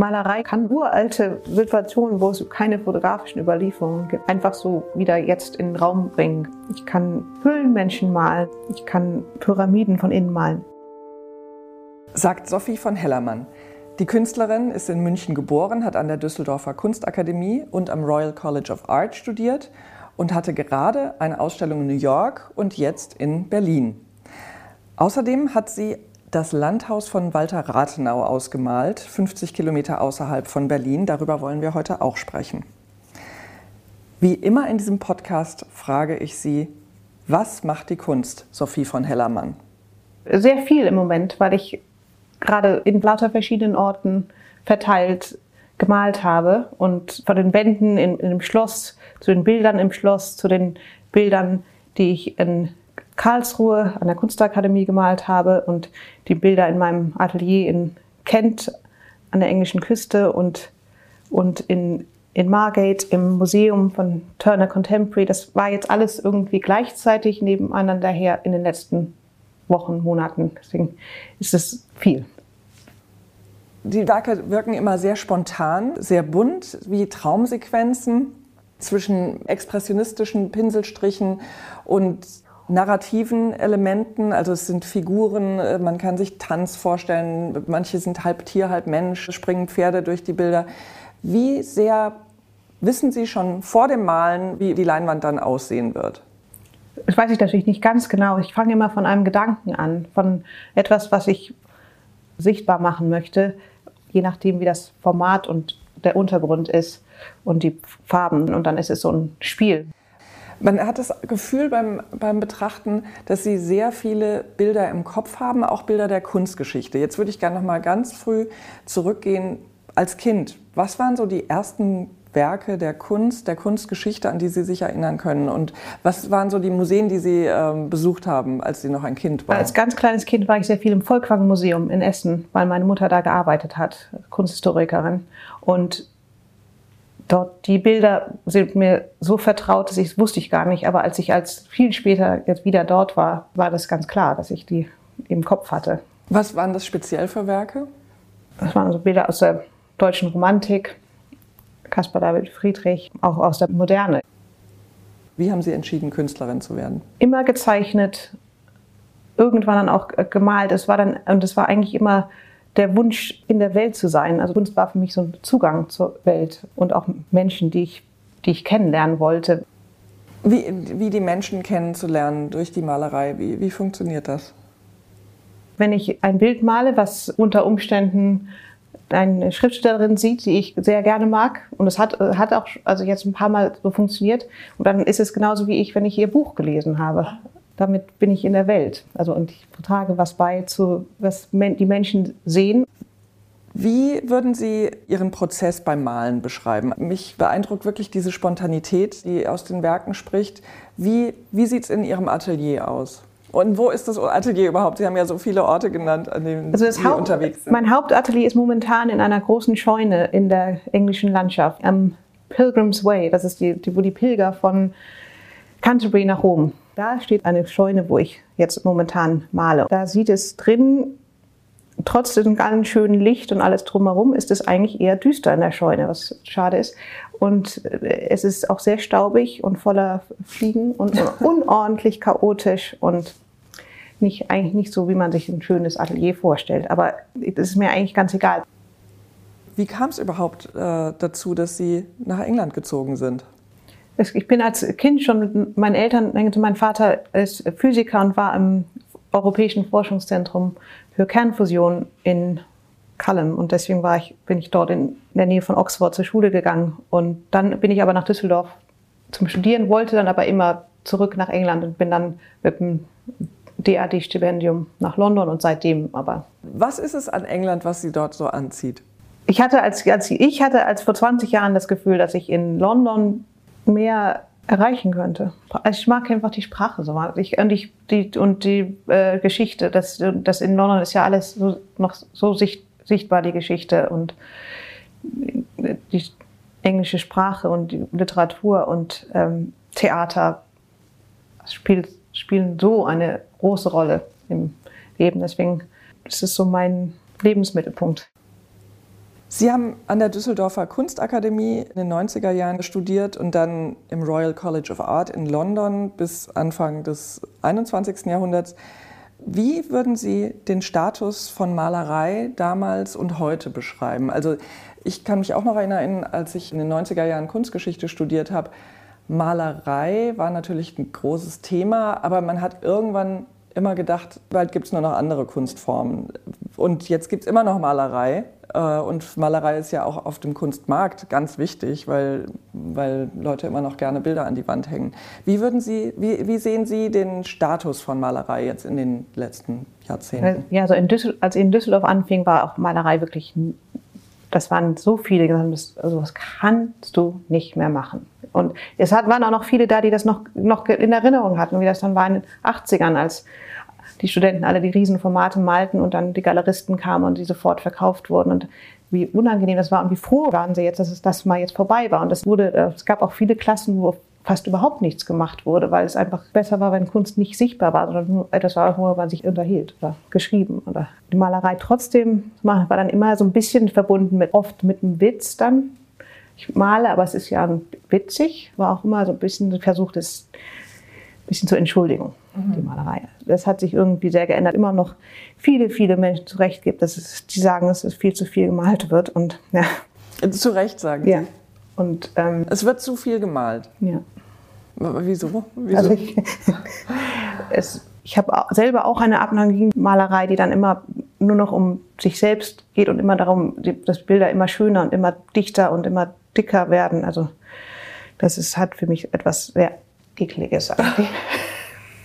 Malerei kann uralte Situationen, wo es keine fotografischen Überlieferungen gibt, einfach so wieder jetzt in den Raum bringen. Ich kann Höhlenmenschen malen, ich kann Pyramiden von innen malen. Sagt Sophie von Hellermann. Die Künstlerin ist in München geboren, hat an der Düsseldorfer Kunstakademie und am Royal College of Art studiert und hatte gerade eine Ausstellung in New York und jetzt in Berlin. Außerdem hat sie das Landhaus von Walter Rathenau ausgemalt, 50 Kilometer außerhalb von Berlin. Darüber wollen wir heute auch sprechen. Wie immer in diesem Podcast frage ich Sie, was macht die Kunst, Sophie von Hellermann? Sehr viel im Moment, weil ich gerade in lauter verschiedenen Orten verteilt gemalt habe und von den Wänden in, in dem Schloss zu den Bildern im Schloss, zu den Bildern, die ich in Karlsruhe an der Kunstakademie gemalt habe und die Bilder in meinem Atelier in Kent an der englischen Küste und, und in, in Margate im Museum von Turner Contemporary. Das war jetzt alles irgendwie gleichzeitig nebeneinander her in den letzten Wochen, Monaten. Deswegen ist es viel. Die Werke wirken immer sehr spontan, sehr bunt, wie Traumsequenzen zwischen expressionistischen Pinselstrichen und narrativen Elementen. Also es sind Figuren, äh, man kann sich Tanz vorstellen, manche sind halb Tier, halb Mensch, springen Pferde durch die Bilder. Wie sehr wissen Sie schon vor dem Malen, wie die Leinwand dann aussehen wird? Das weiß ich natürlich nicht ganz genau. Ich fange immer von einem Gedanken an, von etwas, was ich sichtbar machen möchte, je nachdem, wie das Format und der Untergrund ist und die Farben. Und dann ist es so ein Spiel. Man hat das Gefühl beim, beim Betrachten, dass Sie sehr viele Bilder im Kopf haben, auch Bilder der Kunstgeschichte. Jetzt würde ich gerne noch mal ganz früh zurückgehen als Kind. Was waren so die ersten Werke der Kunst, der Kunstgeschichte, an die Sie sich erinnern können? Und was waren so die Museen, die Sie ähm, besucht haben, als Sie noch ein Kind waren? Als ganz kleines Kind war ich sehr viel im Volkwang-Museum in Essen, weil meine Mutter da gearbeitet hat, Kunsthistorikerin. Und dort die Bilder sind mir so vertraut, dass ich wusste ich gar nicht. Aber als ich als viel später jetzt wieder dort war, war das ganz klar, dass ich die im Kopf hatte. Was waren das speziell für Werke? Das waren so Bilder aus der deutschen Romantik, Caspar David Friedrich, auch aus der Moderne. Wie haben Sie entschieden, Künstlerin zu werden? Immer gezeichnet, irgendwann dann auch gemalt. Es war dann und es war eigentlich immer der Wunsch, in der Welt zu sein. Also Kunst war für mich so ein Zugang zur Welt und auch Menschen, die ich, die ich kennenlernen wollte. Wie, wie die Menschen kennenzulernen durch die Malerei, wie, wie funktioniert das? Wenn ich ein Bild male, was unter Umständen eine Schriftstellerin sieht, die ich sehr gerne mag. Und es hat, hat auch also jetzt ein paar Mal so funktioniert. Und dann ist es genauso wie ich, wenn ich ihr Buch gelesen habe damit bin ich in der Welt. Also und ich trage was bei zu, was die Menschen sehen. Wie würden Sie Ihren Prozess beim Malen beschreiben? Mich beeindruckt wirklich diese Spontanität, die aus den Werken spricht. Wie, wie sieht es in Ihrem Atelier aus? Und wo ist das Atelier überhaupt? Sie haben ja so viele Orte genannt, an denen also Sie Haupt, unterwegs sind. Mein Hauptatelier ist momentan in einer großen Scheune in der englischen Landschaft am Pilgrim's Way. Das ist die, die wo die Pilger von Canterbury nach Rom da steht eine Scheune, wo ich jetzt momentan male. Da sieht es drin, trotz dem ganz schönen Licht und alles drumherum, ist es eigentlich eher düster in der Scheune, was schade ist. Und äh, es ist auch sehr staubig und voller Fliegen und unordentlich chaotisch und nicht, eigentlich nicht so, wie man sich ein schönes Atelier vorstellt. Aber das ist mir eigentlich ganz egal. Wie kam es überhaupt äh, dazu, dass Sie nach England gezogen sind? Ich bin als Kind schon mit meinen Eltern, mein Vater ist Physiker und war im Europäischen Forschungszentrum für Kernfusion in Cullen und deswegen war ich, bin ich dort in der Nähe von Oxford zur Schule gegangen und dann bin ich aber nach Düsseldorf zum Studieren, wollte dann aber immer zurück nach England und bin dann mit dem DAD-Stipendium nach London und seitdem aber. Was ist es an England, was Sie dort so anzieht? Ich hatte als, als ich hatte als vor 20 Jahren das Gefühl, dass ich in London mehr erreichen könnte. Ich mag einfach die Sprache so. Ich, und, ich, die, und die äh, Geschichte, das, das in London ist ja alles so, noch so sicht, sichtbar, die Geschichte und die englische Sprache und die Literatur und ähm, Theater spielt, spielen so eine große Rolle im Leben. Deswegen ist es so mein Lebensmittelpunkt. Sie haben an der Düsseldorfer Kunstakademie in den 90er Jahren studiert und dann im Royal College of Art in London bis Anfang des 21. Jahrhunderts. Wie würden Sie den Status von Malerei damals und heute beschreiben? Also ich kann mich auch noch erinnern, als ich in den 90er Jahren Kunstgeschichte studiert habe, Malerei war natürlich ein großes Thema, aber man hat irgendwann immer gedacht, bald gibt es nur noch andere Kunstformen. Und jetzt gibt es immer noch Malerei. Äh, und Malerei ist ja auch auf dem Kunstmarkt ganz wichtig, weil, weil Leute immer noch gerne Bilder an die Wand hängen. Wie, würden Sie, wie, wie sehen Sie den Status von Malerei jetzt in den letzten Jahrzehnten? Ja, also in als ich in Düsseldorf anfing, war auch Malerei wirklich, das waren so viele, die gesagt haben, also das kannst du nicht mehr machen. Und es hat, waren auch noch viele da, die das noch, noch in Erinnerung hatten, wie das dann war in den 80ern, als die Studenten alle die Riesenformate malten und dann die Galeristen kamen und die sofort verkauft wurden. Und wie unangenehm das war und wie froh waren sie jetzt, dass es das mal jetzt vorbei war. Und das wurde, äh, es gab auch viele Klassen, wo fast überhaupt nichts gemacht wurde, weil es einfach besser war, wenn Kunst nicht sichtbar war, sondern nur etwas war, wo man sich unterhielt oder geschrieben. Oder die Malerei trotzdem war dann immer so ein bisschen verbunden mit, oft mit einem Witz dann, ich male, aber es ist ja witzig, war auch immer so ein bisschen versucht, es ein bisschen zur Entschuldigung, mhm. die Malerei. Das hat sich irgendwie sehr geändert. Immer noch viele, viele Menschen zurecht gibt, dass es, die sagen, dass es viel zu viel gemalt wird und ja. Zu Recht sagen ja. Und, ähm, es wird zu viel gemalt. Ja. Wieso? Wieso? Also ich, ich habe selber auch eine Abneigung gegen Malerei, die dann immer nur noch um sich selbst geht und immer darum, dass Bilder immer schöner und immer dichter und immer dicker werden. Also das ist, hat für mich etwas sehr Ekliges eigentlich.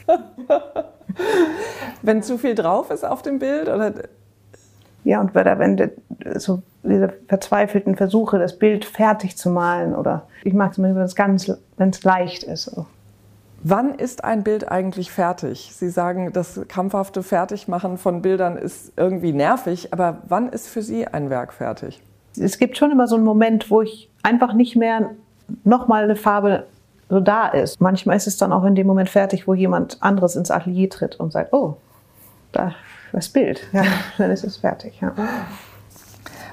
wenn zu viel drauf ist auf dem Bild? Oder? Ja, und wenn so diese verzweifelten Versuche, das Bild fertig zu malen oder ich mag es immer, wenn es ganz, wenn es leicht ist. So. Wann ist ein Bild eigentlich fertig? Sie sagen, das krampfhafte Fertigmachen von Bildern ist irgendwie nervig, aber wann ist für Sie ein Werk fertig? Es gibt schon immer so einen Moment, wo ich einfach nicht mehr nochmal eine Farbe so da ist. Manchmal ist es dann auch in dem Moment fertig, wo jemand anderes ins Atelier tritt und sagt, oh, da das Bild, ja, dann ist es fertig. Ja.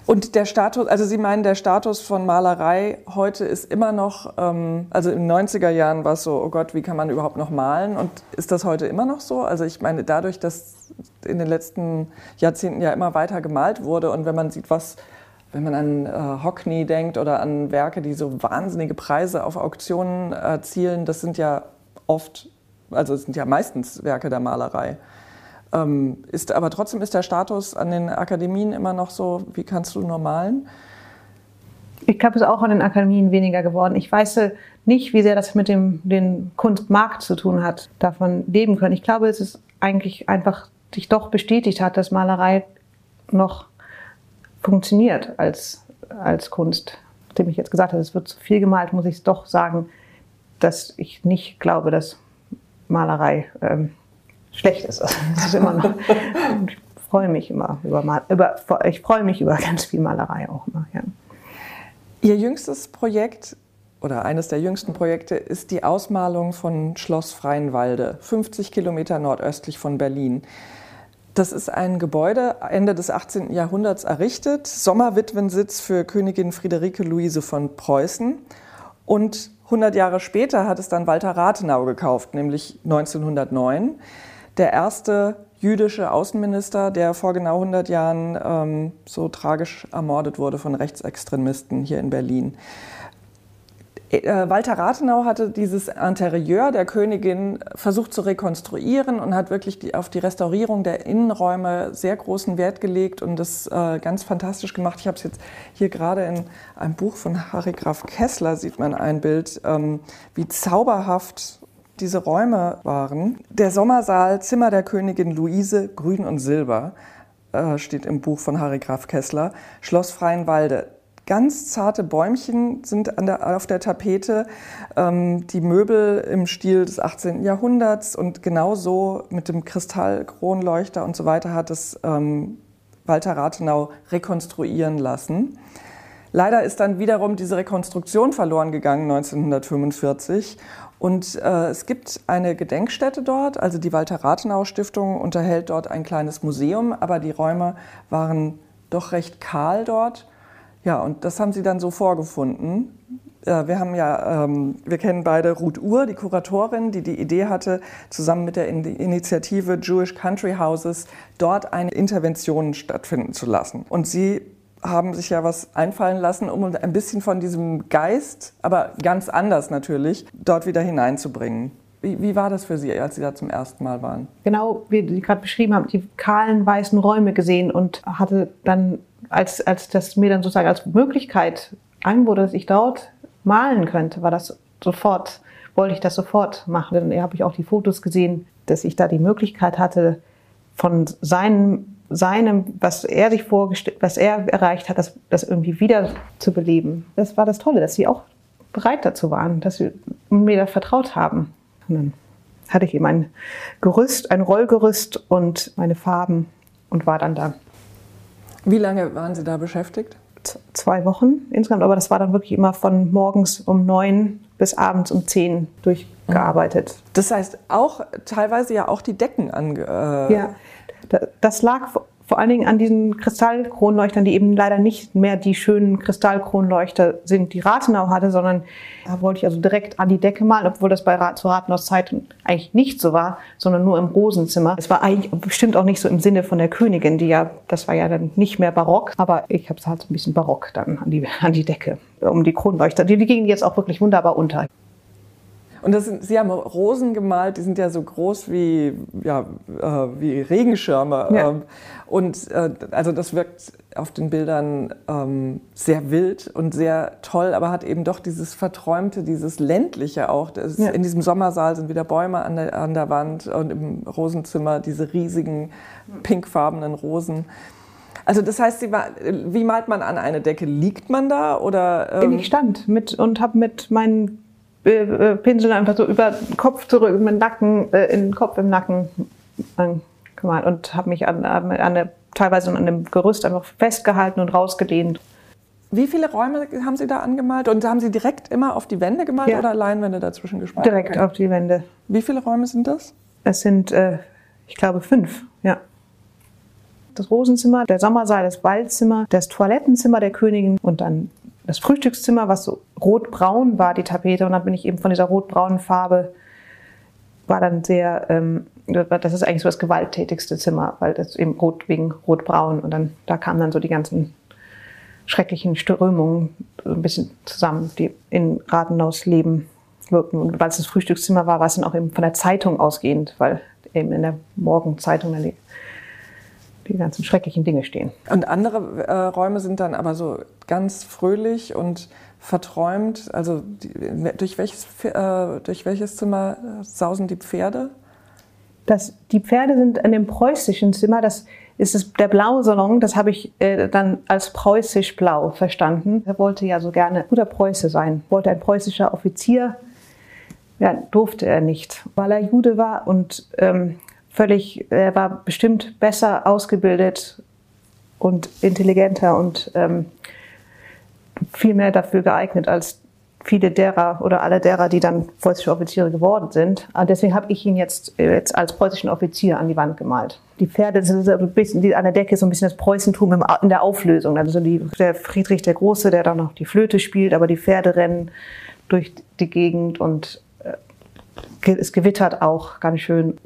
Und der Status, also Sie meinen, der Status von Malerei heute ist immer noch, ähm, also in den 90er Jahren war es so, oh Gott, wie kann man überhaupt noch malen? Und ist das heute immer noch so? Also ich meine, dadurch, dass in den letzten Jahrzehnten ja immer weiter gemalt wurde und wenn man sieht, was wenn man an äh, Hockney denkt oder an Werke, die so wahnsinnige Preise auf Auktionen erzielen, das sind ja oft, also es sind ja meistens Werke der Malerei. Ähm, ist, aber trotzdem ist der Status an den Akademien immer noch so, wie kannst du nur malen? Ich glaube, es ist auch an den Akademien weniger geworden. Ich weiß nicht, wie sehr das mit dem den Kunstmarkt zu tun hat, davon leben können. Ich glaube, es ist eigentlich einfach sich doch bestätigt hat, dass Malerei noch funktioniert als, als Kunst. Nachdem ich jetzt gesagt habe, es wird zu viel gemalt, muss ich es doch sagen, dass ich nicht glaube, dass Malerei ähm, schlecht ist. Das ist immer noch, ich freue mich immer über, Mal, über ich freue mich über ganz viel Malerei auch immer. Ja. Ihr jüngstes Projekt oder eines der jüngsten Projekte ist die Ausmalung von Schloss Freienwalde, 50 Kilometer nordöstlich von Berlin. Das ist ein Gebäude Ende des 18. Jahrhunderts errichtet, Sommerwitwensitz für Königin Friederike Luise von Preußen. Und 100 Jahre später hat es dann Walter Rathenau gekauft, nämlich 1909. Der erste jüdische Außenminister, der vor genau 100 Jahren ähm, so tragisch ermordet wurde von Rechtsextremisten hier in Berlin. Äh, Walter Rathenau hatte dieses Interieur der Königin versucht zu rekonstruieren und hat wirklich die, auf die Restaurierung der Innenräume sehr großen Wert gelegt und das äh, ganz fantastisch gemacht. Ich habe es jetzt hier gerade in einem Buch von Harry Graf Kessler sieht man ein Bild, ähm, wie zauberhaft diese Räume waren. Der Sommersaal Zimmer der Königin Luise, Grün und Silber, äh, steht im Buch von Harry Graf Kessler, Schloss Freienwalde ganz zarte Bäumchen sind der, auf der Tapete, ähm, die Möbel im Stil des 18. Jahrhunderts und genauso mit dem Kristallkronleuchter und so weiter hat es ähm, Walter Rathenau rekonstruieren lassen. Leider ist dann wiederum diese Rekonstruktion verloren gegangen 1945 und äh, es gibt eine Gedenkstätte dort, also die Walter Rathenau Stiftung unterhält dort ein kleines Museum, aber die Räume waren doch recht kahl dort Ja, und das haben Sie dann so vorgefunden. Wir haben ja, ähm, wir kennen beide Ruth Uhr, die Kuratorin, die die Idee hatte, zusammen mit der Initiative Jewish Country Houses dort eine Intervention stattfinden zu lassen. Und sie haben sich ja was einfallen lassen, um ein bisschen von diesem Geist, aber ganz anders natürlich, dort wieder hineinzubringen. Wie, wie, war das für Sie, als Sie da zum ersten Mal waren? Genau, wie Sie gerade beschrieben haben, die kahlen weißen Räume gesehen und hatte dann, als, als das mir dann sozusagen als Möglichkeit anbot, dass ich dort malen könnte, war das sofort, wollte ich das sofort machen. Dann habe ich auch die Fotos gesehen, dass ich da die Möglichkeit hatte, von seinem, seinem was er sich vorgestellt, was er erreicht hat, das, das irgendwie wieder zu beleben. Das war das Tolle, dass sie auch bereit dazu waren, dass sie mir da vertraut haben. Und dann hatte ich eben ein Gerüst, ein Rollgerüst und meine Farben und war dann da. Wie lange waren Sie da beschäftigt? zwei Wochen insgesamt, aber das war dann wirklich immer von morgens um neun bis abends um zehn durchgearbeitet. Das heißt auch teilweise ja auch die Decken ange. Äh ja, das lag vor allen Dingen an diesen Kristallkronleuchtern, die eben leider nicht mehr die schönen Kristallkronleuchter sind, die Rathenau hatte, sondern da wollte ich also direkt an die Decke malen, obwohl das bei zu Rathenaus Zeiten eigentlich nicht so war, sondern nur im Rosenzimmer. Es war eigentlich bestimmt auch nicht so im Sinne von der Königin, die ja, das war ja dann nicht mehr barock, aber ich habe es halt so ein bisschen barock dann an die, an die Decke, um die Kronleuchter. Die, die gingen jetzt auch wirklich wunderbar unter. Und das sind, Sie haben Rosen gemalt, die sind ja so groß wie, ja, äh, wie Regenschirme. Ja. Ähm, und äh, also das wirkt auf den Bildern ähm, sehr wild und sehr toll, aber hat eben doch dieses Verträumte, dieses ländliche auch. Das, ja. In diesem Sommersaal sind wieder Bäume an der, an der Wand und im Rosenzimmer diese riesigen pinkfarbenen Rosen. Also das heißt, wie malt man an eine Decke? Liegt man da oder? Ähm? Ich stand mit und habe mit meinen Pinsel einfach so über den Kopf zurück, mit dem Nacken, äh, in den Kopf im Nacken gemalt und habe mich an, an, an teilweise an dem Gerüst einfach festgehalten und rausgedehnt. Wie viele Räume haben Sie da angemalt? Und haben Sie direkt immer auf die Wände gemalt ja. oder Leinwände dazwischen gespart? Direkt okay. auf die Wände. Wie viele Räume sind das? Es sind, äh, ich glaube, fünf, ja. Das Rosenzimmer, der Sommersaal, das Waldzimmer, das Toilettenzimmer der Königin und dann das Frühstückszimmer, was so rotbraun war, die Tapete. Und dann bin ich eben von dieser rotbraunen Farbe, war dann sehr, ähm, das ist eigentlich so das gewalttätigste Zimmer, weil das eben rot wegen rotbraun. Und dann, da kamen dann so die ganzen schrecklichen Strömungen ein bisschen zusammen, die in Rathenaus Leben wirken. Und weil es das Frühstückszimmer war, war es dann auch eben von der Zeitung ausgehend, weil eben in der Morgenzeitung dann die die ganzen schrecklichen Dinge stehen. Und andere äh, Räume sind dann aber so ganz fröhlich und verträumt. Also die, durch, welches, äh, durch welches Zimmer sausen die Pferde? Das, die Pferde sind in dem preußischen Zimmer. Das ist es, der blaue Salon. Das habe ich äh, dann als preußisch blau verstanden. Er wollte ja so gerne guter Preuße sein. Wollte ein preußischer Offizier. Ja, durfte er nicht, weil er Jude war und ähm, völlig, er war bestimmt besser ausgebildet und intelligenter und ähm, viel mehr dafür geeignet als viele derer oder alle derer, die dann preußische Offiziere geworden sind. Und deswegen habe ich ihn jetzt, äh, jetzt als preußischen Offizier an die Wand gemalt. Die Pferde sind so ein bisschen, die, an der Decke ist so ein bisschen das Preußentum in der Auflösung. Also die, der Friedrich der Große, der dann noch die Flöte spielt, aber die Pferde rennen durch die Gegend und äh, es gewittert auch ganz schön.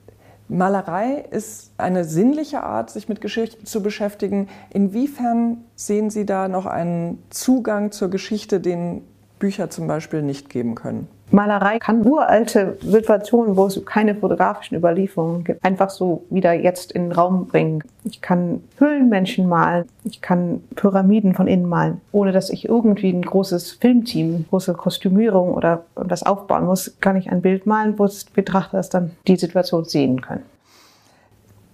Malerei ist eine sinnliche Art, sich mit Geschichte zu beschäftigen. Inwiefern sehen Sie da noch einen Zugang zur Geschichte, den Bücher zum Beispiel nicht geben können? Malerei kann uralte Situationen, wo es keine fotografischen Überlieferungen gibt, einfach so wieder jetzt in den Raum bringen. Ich kann Höhlenmenschen malen, ich kann Pyramiden von innen malen, ohne dass ich irgendwie ein großes Filmteam, große Kostümierung oder das aufbauen muss, kann ich ein Bild malen, wo es Betrachter dann die Situation sehen können.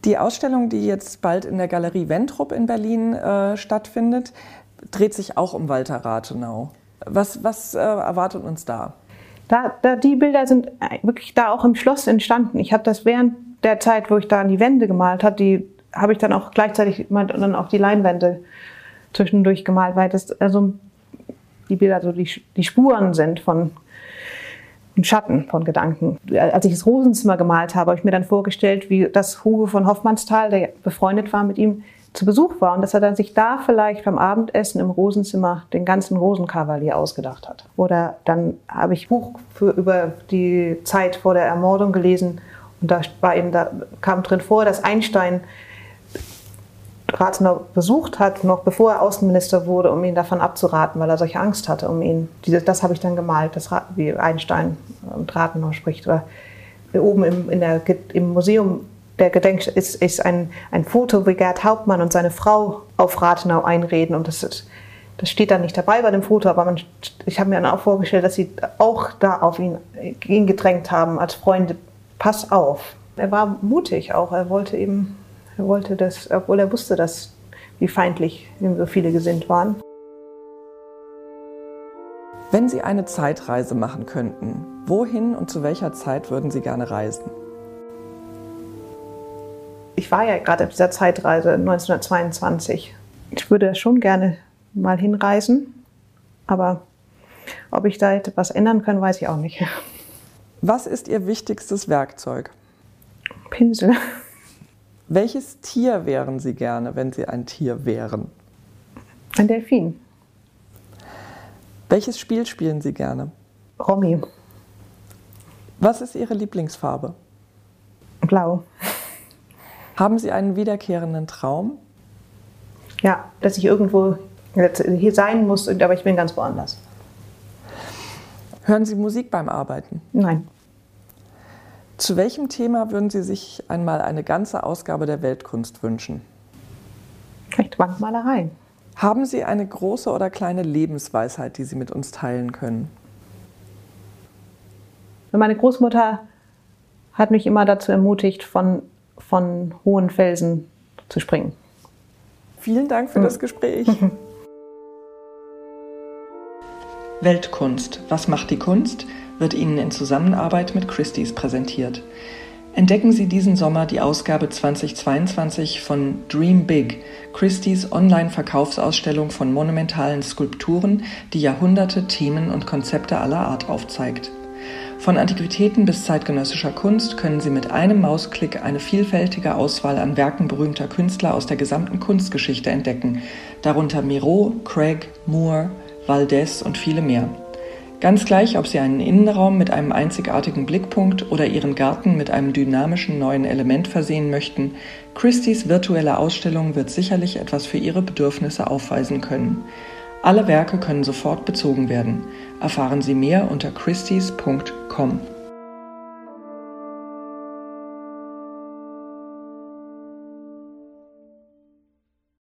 Die Ausstellung, die jetzt bald in der Galerie Wentrup in Berlin äh, stattfindet, dreht sich auch um Walter Rathenau. Was, was äh, erwartet uns da? Da, da, die Bilder sind wirklich da auch im Schloss entstanden. Ich habe das während der Zeit, wo ich da an die Wände gemalt habe, die habe ich dann auch gleichzeitig dann auch die Leinwände zwischendurch gemalt, weil das also die Bilder so die, die Spuren sind von Schatten von Gedanken. Als ich das Rosenzimmer gemalt habe, habe ich mir dann vorgestellt, wie das Hugo von Hoffmannsthal, der befreundet war mit ihm, zu Besuch war und dass er dann sich da vielleicht beim Abendessen im Rosenzimmer den ganzen Rosenkavalier ausgedacht hat. Oder dann habe ich Buch für, über die Zeit vor der Ermordung gelesen und da, war eben, da kam drin vor, dass Einstein Rathenau besucht hat, noch bevor er Außenminister wurde, um ihn davon abzuraten, weil er solche Angst hatte um ihn. das habe ich dann gemalt, das, wie Einstein und Rathenau spricht. Oder oben im, der, im Museum der Gedenk ist, ist ein, ein Foto, wie Gerd Hauptmann und seine Frau auf Rathenau einreden. Und das, ist, das steht da nicht dabei bei dem Foto, aber man, ich habe mir dann auch vorgestellt, dass sie auch da auf ihn, ihn gedrängt haben als Freunde. Pass auf. Er war mutig auch. Er wollte eben, er wollte das, obwohl er wusste, dass wie feindlich ihm so viele gesinnt waren. Wenn Sie eine Zeitreise machen könnten, wohin und zu welcher Zeit würden Sie gerne reisen? Ich war ja gerade auf dieser Zeitreise 1922. Ich würde schon gerne mal hinreisen, aber ob ich da etwas ändern kann, weiß ich auch nicht. Was ist Ihr wichtigstes Werkzeug? Pinsel. Welches Tier wären Sie gerne, wenn Sie ein Tier wären? Ein Delfin. Welches Spiel spielen Sie gerne? Romy. Was ist Ihre Lieblingsfarbe? Blau. Haben Sie einen wiederkehrenden Traum? Ja, dass ich irgendwo hier sein muss, aber ich bin ganz woanders. Hören Sie Musik beim Arbeiten? Nein. Zu welchem Thema würden Sie sich einmal eine ganze Ausgabe der Weltkunst wünschen? Vielleicht Wandmalerei. Haben Sie eine große oder kleine Lebensweisheit, die Sie mit uns teilen können? Meine Großmutter hat mich immer dazu ermutigt, von von hohen Felsen zu springen. Vielen Dank für mhm. das Gespräch. Weltkunst. Was macht die Kunst? wird Ihnen in Zusammenarbeit mit Christie's präsentiert. Entdecken Sie diesen Sommer die Ausgabe 2022 von Dream Big, Christie's Online-Verkaufsausstellung von monumentalen Skulpturen, die Jahrhunderte, Themen und Konzepte aller Art aufzeigt. Von Antiquitäten bis zeitgenössischer Kunst können Sie mit einem Mausklick eine vielfältige Auswahl an Werken berühmter Künstler aus der gesamten Kunstgeschichte entdecken, darunter Miro, Craig, Moore, Valdez und viele mehr. Ganz gleich, ob Sie einen Innenraum mit einem einzigartigen Blickpunkt oder Ihren Garten mit einem dynamischen neuen Element versehen möchten, Christie's virtuelle Ausstellung wird sicherlich etwas für Ihre Bedürfnisse aufweisen können. Alle Werke können sofort bezogen werden. Erfahren Sie mehr unter christies.com.